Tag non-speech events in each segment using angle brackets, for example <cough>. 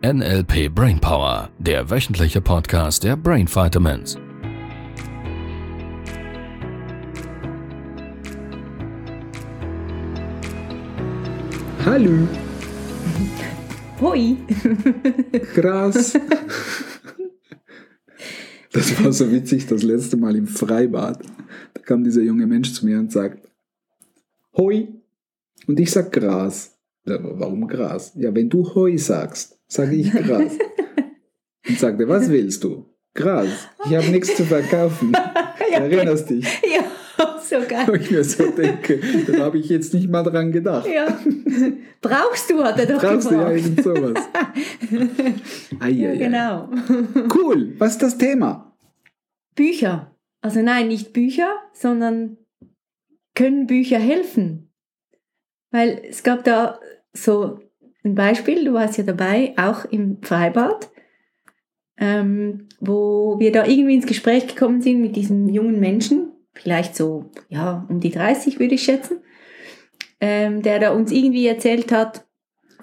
NLP Brainpower, der wöchentliche Podcast der Brain Vitamins. Hallo, Hui. krass. Das war so witzig, das letzte Mal im Freibad. Da kam dieser junge Mensch zu mir und sagt, Hoi. Und ich sag Gras. Warum Gras? Ja, wenn du Hoi sagst, sage ich Gras. <laughs> Und sagte, was willst du? Gras. Ich habe nichts zu verkaufen. <laughs> Ja, <laughs> Erinnerst dich? Ja, so geil. ich mir so denke, da habe ich jetzt nicht mal dran gedacht. Ja. Brauchst du, hat er doch Brauchst du ja gefragt. irgend sowas. Ei, Ja, genau. Cool, was ist das Thema? Bücher. Also nein, nicht Bücher, sondern können Bücher helfen? Weil es gab da so ein Beispiel, du warst ja dabei, auch im Freibad, ähm, wo wir da irgendwie ins Gespräch gekommen sind mit diesem jungen Menschen, vielleicht so, ja, um die 30 würde ich schätzen, ähm, der da uns irgendwie erzählt hat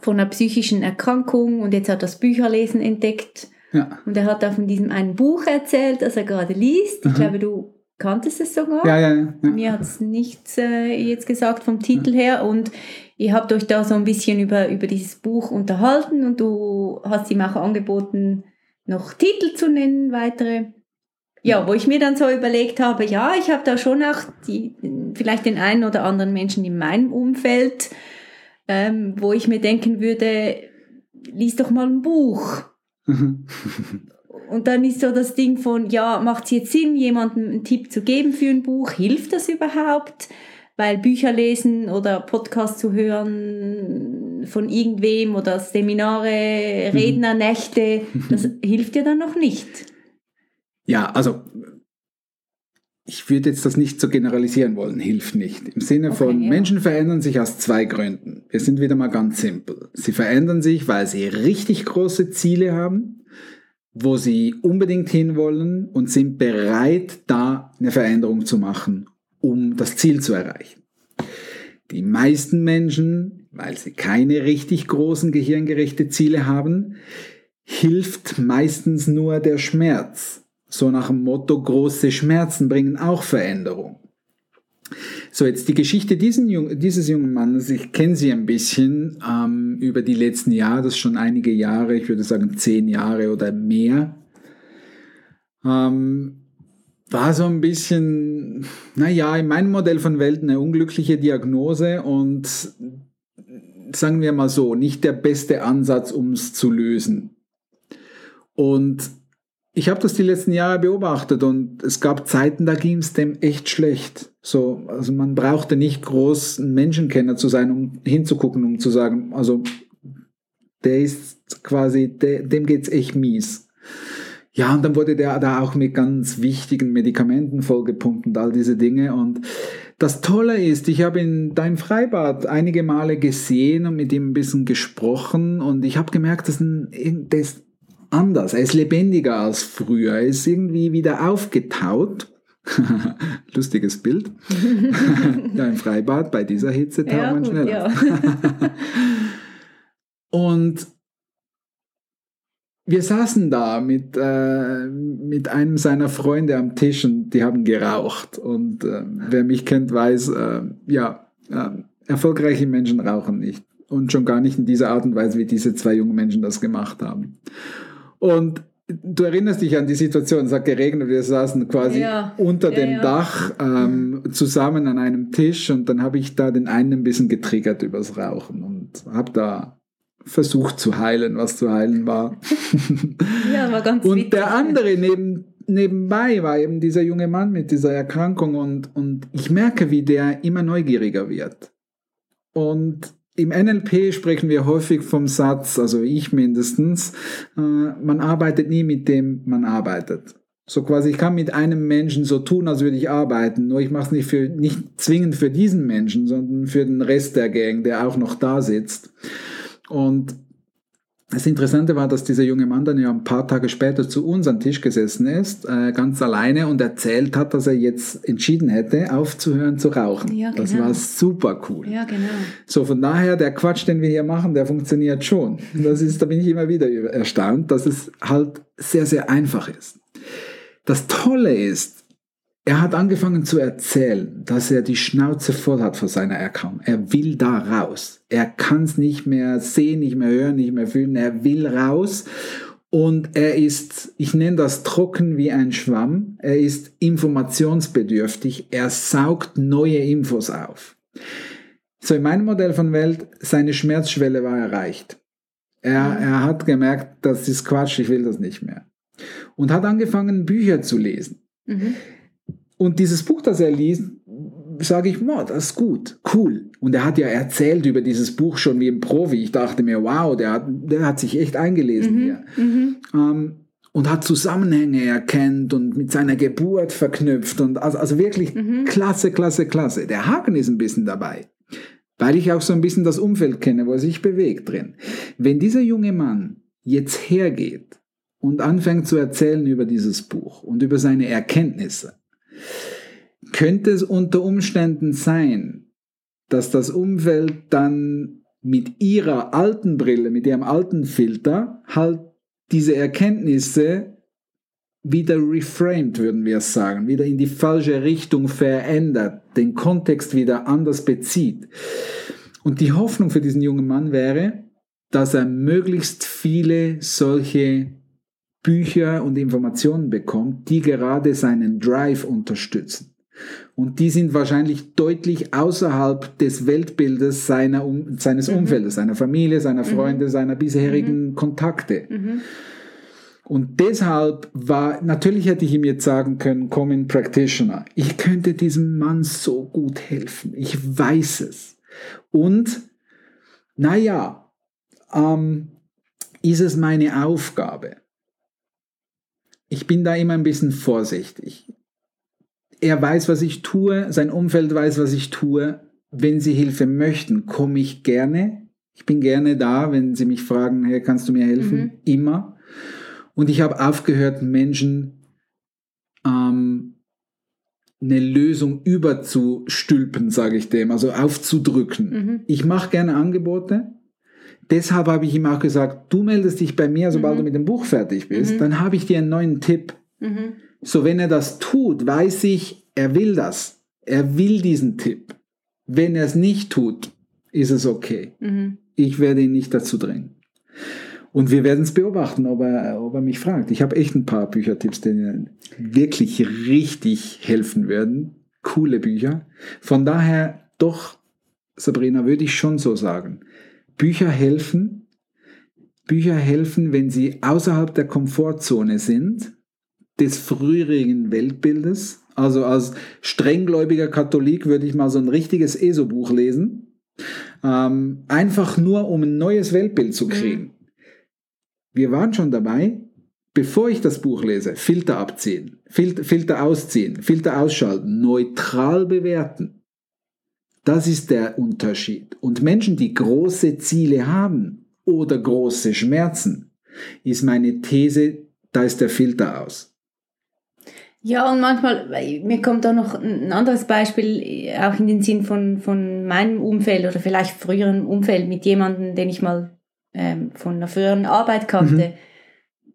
von einer psychischen Erkrankung und jetzt hat er das Bücherlesen entdeckt Ja, und er hat da von diesem einen Buch erzählt, das er gerade liest. Ich Aha. glaube, du kanntest es sogar. ja, ja. ja. Mir hat es nichts äh, jetzt gesagt vom Titel her und ihr habt euch da so ein bisschen über, über dieses Buch unterhalten und du hast ihm auch angeboten, noch Titel zu nennen, weitere. Ja, wo ich mir dann so überlegt habe, ja, ich habe da schon auch die, vielleicht den einen oder anderen Menschen in meinem Umfeld, ähm, wo ich mir denken würde, lies doch mal ein Buch. <laughs> Und dann ist so das Ding von, ja, macht es jetzt Sinn, jemandem einen Tipp zu geben für ein Buch? Hilft das überhaupt? Weil Bücher lesen oder Podcast zu hören von irgendwem oder Seminare, Rednernächte, das <laughs> hilft dir dann noch nicht. Ja, also ich würde jetzt das nicht so generalisieren wollen, hilft nicht. Im Sinne Okay, von ja. Menschen verändern sich aus zwei Gründen. Wir sind wieder mal ganz simpel. Sie verändern sich, weil sie richtig große Ziele haben, wo sie unbedingt hinwollen und sind bereit, da eine Veränderung zu machen, um das Ziel zu erreichen. Die meisten Menschen, weil sie keine richtig großen gehirngerechte Ziele haben, hilft meistens nur der Schmerz. So nach dem Motto, große Schmerzen bringen auch Veränderung. So, jetzt die Geschichte Jung, dieses jungen Mannes, ich kenne sie ein bisschen ähm, über die letzten Jahre, das ist schon einige Jahre, ich würde sagen zehn Jahre oder mehr. Ähm, war so ein bisschen, naja, in meinem Modell von Welt eine unglückliche Diagnose und sagen wir mal so, nicht der beste Ansatz, um es zu lösen. Und ich habe das die letzten Jahre beobachtet und es gab Zeiten, da ging es dem echt schlecht. So, also man brauchte nicht groß ein Menschenkenner zu sein, um hinzugucken, um zu sagen, also der ist quasi, der, dem geht's echt mies. Ja, und dann wurde der da auch mit ganz wichtigen Medikamenten vollgepumpt und all diese Dinge. Und das Tolle ist, ich habe ihn da im Freibad einige Male gesehen und mit ihm ein bisschen gesprochen und ich habe gemerkt, dass ein, der ist anders. Er ist lebendiger als früher. Er ist irgendwie wieder aufgetaut. <laughs> Lustiges Bild. <laughs> ja, im Freibad bei dieser Hitze taut Ja, man schneller. ja. <laughs> Und wir saßen da mit, äh, mit einem seiner Freunde am Tisch und die haben geraucht. Und äh, wer mich kennt, weiß, äh, ja, äh, erfolgreiche Menschen rauchen nicht. Und schon gar nicht in dieser Art und Weise, wie diese zwei jungen Menschen das gemacht haben. Und du erinnerst dich an die Situation, es hat geregnet, wir saßen quasi Ja, unter ja, dem ja. Dach ähm, zusammen an einem Tisch und dann habe ich da den einen ein bisschen getriggert übers Rauchen und habe da versucht zu heilen, was zu heilen war. <laughs> Ja, war ganz Und witzig. der andere neben, nebenbei war eben dieser junge Mann mit dieser Erkrankung und, und ich merke, wie der immer neugieriger wird. Und im NLP sprechen wir häufig vom Satz, also ich mindestens, äh, man arbeitet nie mit dem man arbeitet. So quasi, ich kann mit einem Menschen so tun, als würde ich arbeiten, nur ich mache es nicht, für, nicht zwingend für diesen Menschen, sondern für den Rest der Gang, der auch noch da sitzt. Und das Interessante war, dass dieser junge Mann dann ja ein paar Tage später zu uns an Tisch gesessen ist, äh, ganz alleine und erzählt hat, dass er jetzt entschieden hätte, aufzuhören zu rauchen. Ja, Das genau. war super cool. Ja, genau. So, von daher, der Quatsch, den wir hier machen, der funktioniert schon. Das ist, da bin ich immer wieder erstaunt, dass es halt sehr, sehr einfach ist. Das Tolle ist, er hat angefangen zu erzählen, dass er die Schnauze voll hat vor seiner Erkrankung. Er will da raus. Er kann es nicht mehr sehen, nicht mehr hören, nicht mehr fühlen. Er will raus. Und er ist, ich nenne das trocken wie ein Schwamm. Er ist informationsbedürftig. Er saugt neue Infos auf. So, in meinem Modell von Welt, seine Schmerzschwelle war erreicht. Er, er hat gemerkt, das ist Quatsch, ich will das nicht mehr. Und hat angefangen, Bücher zu lesen. Mhm. Und dieses Buch, das er liest, sage ich, wow, das ist gut, cool. Und er hat ja erzählt über dieses Buch schon wie ein Profi. Ich dachte mir, wow, der hat, der hat sich echt eingelesen hier. Mhm. Ähm, und hat Zusammenhänge erkennt und mit seiner Geburt verknüpft. Und also, also wirklich Mhm. klasse, klasse, klasse. Der Haken ist ein bisschen dabei, weil ich auch so ein bisschen das Umfeld kenne, wo er sich bewegt drin. Wenn dieser junge Mann jetzt hergeht und anfängt zu erzählen über dieses Buch und über seine Erkenntnisse, könnte es unter Umständen sein, dass das Umfeld dann mit ihrer alten Brille, mit ihrem alten Filter halt diese Erkenntnisse wieder reframed, würden wir sagen, wieder in die falsche Richtung verändert, den Kontext wieder anders bezieht. Und die Hoffnung für diesen jungen Mann wäre, dass er möglichst viele solche Bücher und Informationen bekommt, die gerade seinen Drive unterstützen. Und die sind wahrscheinlich deutlich außerhalb des Weltbildes seiner, um, seines Mhm. Umfeldes, seiner Familie, seiner Mhm. Freunde, seiner bisherigen Kontakte. Mhm. Und deshalb war, natürlich hätte ich ihm jetzt sagen können, komm in Practitioner. Ich könnte diesem Mann so gut helfen. Ich weiß es. Und, naja, ähm, ist es meine Aufgabe? Ich bin da immer ein bisschen vorsichtig. Er weiß, was ich tue, sein Umfeld weiß, was ich tue. Wenn Sie Hilfe möchten, komme ich gerne. Ich bin gerne da, wenn Sie mich fragen, hey, kannst du mir helfen? Mhm. Immer. Und ich habe aufgehört, Menschen ähm, eine Lösung überzustülpen, sage ich dem, also aufzudrücken. Mhm. Ich mache gerne Angebote. Deshalb habe ich ihm auch gesagt, du meldest dich bei mir, sobald Mhm. du mit dem Buch fertig bist. Mhm. Dann habe ich dir einen neuen Tipp. Mhm. So, wenn er das tut, weiß ich, er will das. Er will diesen Tipp. Wenn er es nicht tut, ist es okay. Mhm. Ich werde ihn nicht dazu drängen. Und wir werden es beobachten, ob er, ob er mich fragt. Ich habe echt ein paar Büchertipps, die mir wirklich richtig helfen werden. Coole Bücher. Von daher doch, Sabrina, würde ich schon so sagen. Bücher helfen. Bücher helfen, wenn sie außerhalb der Komfortzone sind, des früheren Weltbildes. Also als strenggläubiger Katholik würde ich mal so ein richtiges ESO-Buch lesen. Ähm, einfach nur, um ein neues Weltbild zu kriegen. Wir waren schon dabei, bevor ich das Buch lese, Filter abziehen, Filter, Filter ausziehen, Filter ausschalten, neutral bewerten. Das ist der Unterschied. Und Menschen, die große Ziele haben oder große Schmerzen, ist meine These, da ist der Filter aus. Ja, und manchmal, mir kommt da noch ein anderes Beispiel äh, auch in den Sinn von, von meinem Umfeld oder vielleicht früheren Umfeld mit jemandem, den ich mal ähm, von einer früheren Arbeit kannte.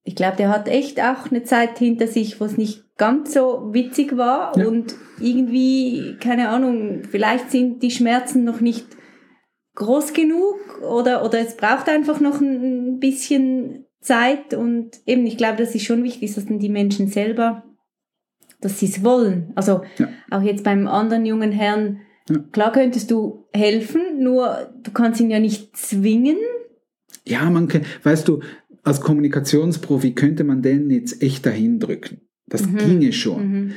Ich glaube, der hat echt auch eine Zeit hinter sich, wo es nicht ganz so witzig war Ja. und irgendwie, keine Ahnung, vielleicht sind die Schmerzen noch nicht groß genug oder, oder es braucht einfach noch ein bisschen Zeit und eben, ich glaube, das ist schon wichtig, dass dann die Menschen selber dass sie es wollen. Also Ja. auch jetzt beim anderen jungen Herrn, Ja. klar könntest du helfen, nur du kannst ihn ja nicht zwingen. Ja, man kann, weißt du, als Kommunikationsprofi könnte man den jetzt echt dahin drücken. Das Mhm. ginge schon. Mhm.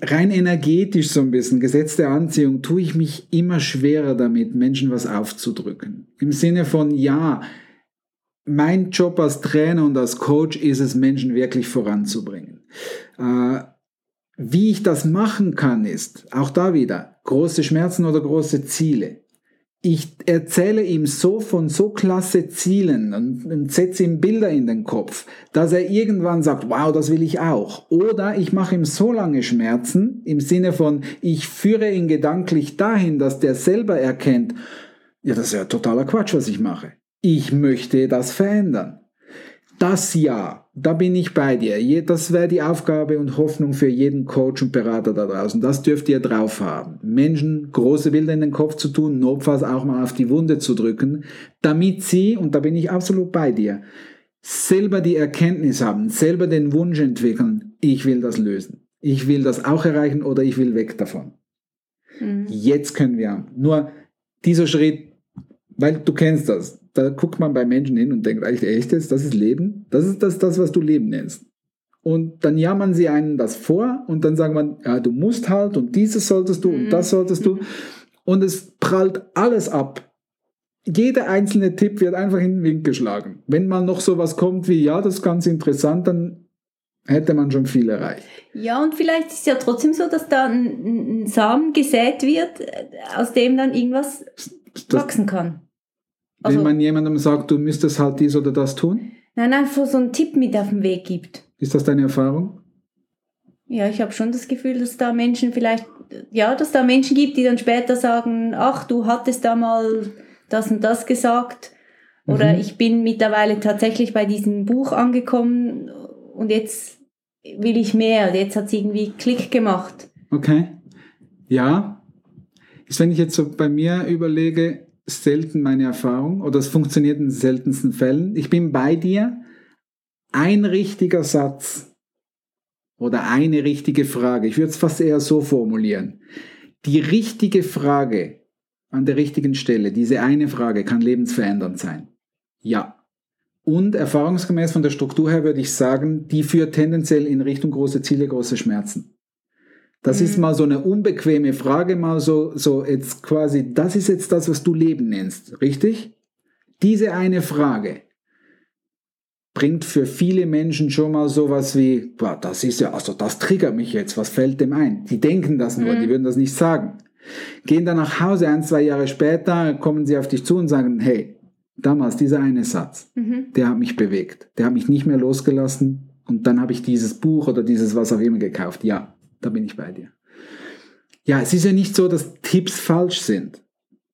rein energetisch so ein bisschen, Gesetz der Anziehung, tue ich mich immer schwerer damit, Menschen was aufzudrücken. Im Sinne von, ja, mein Job als Trainer und als Coach ist es, Menschen wirklich voranzubringen. Äh, wie ich das machen kann, ist, auch da wieder, große Schmerzen oder große Ziele. Ich erzähle ihm so von so klasse Zielen und, und setze ihm Bilder in den Kopf, dass er irgendwann sagt, wow, das will ich auch. Oder ich mache ihm so lange Schmerzen im Sinne von, ich führe ihn gedanklich dahin, dass der selber erkennt, ja, das ist ja totaler Quatsch, was ich mache. Ich möchte das verändern. Das ja, da bin ich bei dir. Das wäre die Aufgabe und Hoffnung für jeden Coach und Berater da draußen. Das dürft ihr drauf haben. Menschen große Bilder in den Kopf zu tun, notfalls auch mal auf die Wunde zu drücken, damit sie, und da bin ich absolut bei dir, selber die Erkenntnis haben, selber den Wunsch entwickeln, ich will das lösen. Ich will das auch erreichen oder ich will weg davon. Mhm. Jetzt können wir. Nur dieser Schritt, weil du kennst das, da guckt man bei Menschen hin und denkt, eigentlich echt jetzt, das ist Leben? Das ist das, das, was du Leben nennst. Und dann jammern sie einen das vor und dann sagen man, ja, du musst halt und dieses solltest du und das mhm. solltest du. Und es prallt alles ab. Jeder einzelne Tipp wird einfach in den Wind geschlagen. Wenn mal noch sowas kommt wie, ja, das ist ganz interessant, dann hätte man schon viel erreicht. Ja, und vielleicht ist es ja trotzdem so, dass da ein, ein Samen gesät wird, aus dem dann irgendwas das, wachsen kann. Also, Wenn man jemandem sagt, du müsstest halt dies oder das tun? Nein, einfach so einen Tipp mit auf den Weg gibt. Ist das deine Erfahrung? Ja, ich habe schon das Gefühl, dass da Menschen vielleicht, ja, dass da Menschen gibt, die dann später sagen, ach, du hattest da mal das und das gesagt. Oder mhm. ich bin mittlerweile tatsächlich bei diesem Buch angekommen und jetzt will ich mehr. Und jetzt hat es irgendwie Klick gemacht. Okay. Ja. Ist, wenn ich jetzt so bei mir überlege, selten meine Erfahrung oder es funktioniert in den seltensten Fällen. Ich bin bei dir. Ein richtiger Satz oder eine richtige Frage, ich würde es fast eher so formulieren. Die richtige Frage an der richtigen Stelle, diese eine Frage kann lebensverändernd sein. Ja. Und erfahrungsgemäß von der Struktur her würde ich sagen, die führt tendenziell in Richtung große Ziele, große Schmerzen. Das mhm. ist mal so eine unbequeme Frage, mal so, so jetzt quasi, das ist jetzt das, was du Leben nennst, richtig? Diese eine Frage bringt für viele Menschen schon mal sowas wie, boah, das ist ja, also das triggert mich jetzt, was fällt dem ein? Die denken das nur, mhm. die würden das nicht sagen. Gehen dann nach Hause, ein, zwei Jahre später, kommen sie auf dich zu und sagen, hey, damals dieser eine Satz, mhm. der hat mich bewegt, der hat mich nicht mehr losgelassen und dann habe ich dieses Buch oder dieses was auch immer gekauft. Ja, da bin ich bei dir. Ja, es ist ja nicht so, dass Tipps falsch sind.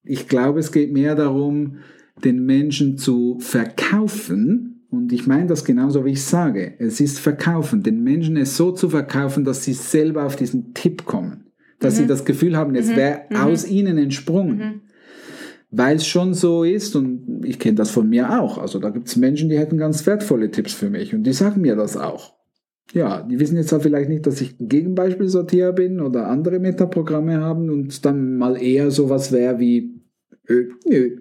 Ich glaube, es geht mehr darum, den Menschen zu verkaufen. Und ich meine das genauso, wie ich sage. Es ist verkaufen. Den Menschen es so zu verkaufen, dass sie selber auf diesen Tipp kommen. Dass mhm. sie das Gefühl haben, es mhm. wäre mhm. aus ihnen entsprungen. Mhm. Weil es schon so ist, und ich kenne das von mir auch. Also da gibt es Menschen, die hätten ganz wertvolle Tipps für mich. Und die sagen mir das auch ja, die wissen jetzt halt vielleicht nicht, dass ich ein Gegenbeispielsortierer bin oder andere Metaprogramme haben und dann mal eher sowas wäre wie, äh, nö. <laughs>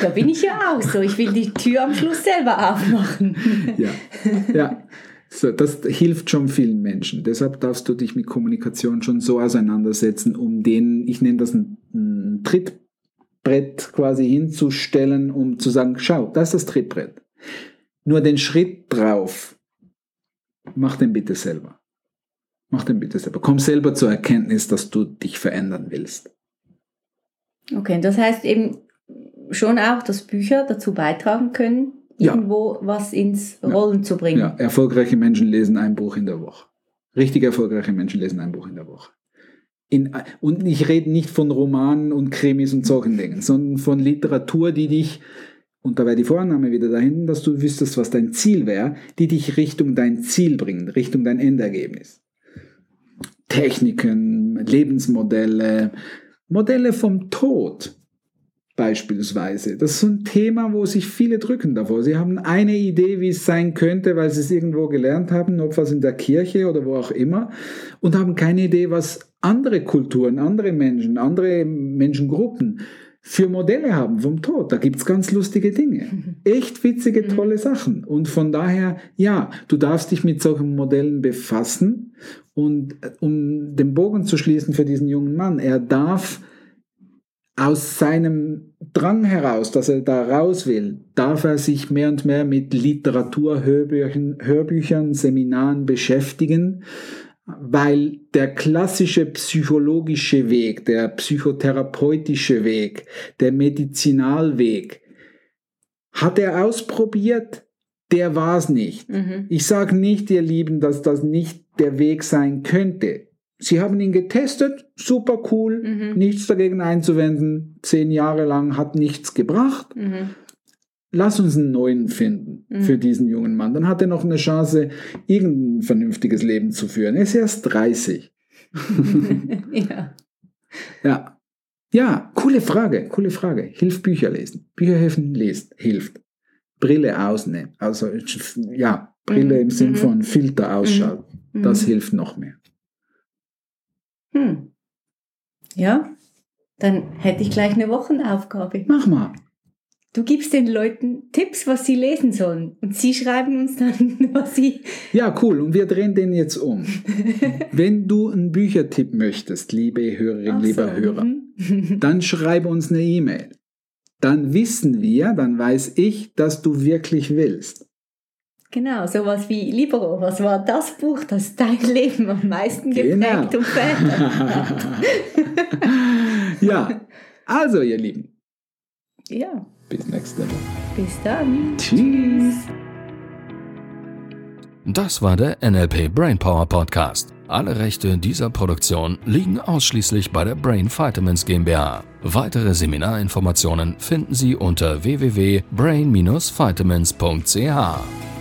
Da bin ich ja auch so. Ich will die Tür am Schluss selber aufmachen. Ja, ja. So, das hilft schon vielen Menschen. Deshalb darfst du dich mit Kommunikation schon so auseinandersetzen, um den, ich nenne das ein, ein Trittbrett quasi hinzustellen, um zu sagen, schau, das ist das Trittbrett. Nur den Schritt drauf mach den bitte selber. Mach den bitte selber. Komm selber zur Erkenntnis, dass du dich verändern willst. Okay, das heißt eben schon auch, dass Bücher dazu beitragen können, irgendwo ja. was ins Rollen ja. zu bringen. Ja, erfolgreiche Menschen lesen ein Buch in der Woche. Richtig erfolgreiche Menschen lesen ein Buch in der Woche. In, und ich rede nicht von Romanen und Krimis und solchen Dingen, sondern von Literatur, die dich und da wäre die Vorannahme wieder dahin, dass du wüsstest, was dein Ziel wäre, die dich Richtung dein Ziel bringt, Richtung dein Endergebnis. Techniken, Lebensmodelle, Modelle vom Tod beispielsweise. Das ist so ein Thema, wo sich viele drücken davor. Sie haben eine Idee, wie es sein könnte, weil sie es irgendwo gelernt haben, ob was in der Kirche oder wo auch immer, und haben keine Idee, was andere Kulturen, andere Menschen, andere Menschengruppen für Modelle haben vom Tod. Da gibt's ganz lustige Dinge. <laughs> Echt witzige, mhm. tolle Sachen. Und von daher, ja, du darfst dich mit solchen Modellen befassen. Und äh, um den Bogen zu schließen für diesen jungen Mann, er darf aus seinem Drang heraus, dass er da raus will, darf er sich mehr und mehr mit Literatur, Hörbüchern, Hörbüchern Seminaren beschäftigen weil der klassische psychologische Weg, der psychotherapeutische Weg, der Medizinalweg, hat er ausprobiert, der war es nicht. Mhm. Ich sage nicht, ihr Lieben, dass das nicht der Weg sein könnte. Sie haben ihn getestet, super cool, Mhm. nichts dagegen einzuwenden, zehn Jahre lang hat nichts gebracht. Mhm. Lass uns einen neuen finden Mhm. für diesen jungen Mann. Dann hat er noch eine Chance, irgendein vernünftiges Leben zu führen. Er ist erst 30. <laughs> ja. Ja. Ja, coole Frage, coole Frage. Hilft Bücher lesen. Bücher helfen, lest, hilft. Brille ausnehmen. Also, ja, Brille Mhm, im Sinn mhm. von Filter ausschalten. Mhm. Das hilft noch mehr. Hm. Ja, dann hätte ich gleich eine Wochenaufgabe. Mach mal. Du gibst den Leuten Tipps, was sie lesen sollen. Und sie schreiben uns dann, <laughs> was sie. Ja, cool. Und wir drehen den jetzt um. <laughs> Wenn du einen Büchertipp möchtest, liebe Hörerin, Ach lieber so, Hörer, mhm. dann schreib uns eine E-Mail. Dann wissen wir, dann weiß ich, dass du wirklich willst. Genau, sowas wie Libero. Was war das Buch, das dein Leben am meisten geprägt Genau. und verändert hat? <laughs> ja, also ihr Lieben, ja, bis nächste Woche. bis dann. Tschüss. Das war der NLP Brainpower Podcast. Alle Rechte dieser Produktion liegen ausschließlich bei der Brain Vitamins GmbH. Weitere Seminarinformationen finden Sie unter www.brain-vitamins.ch.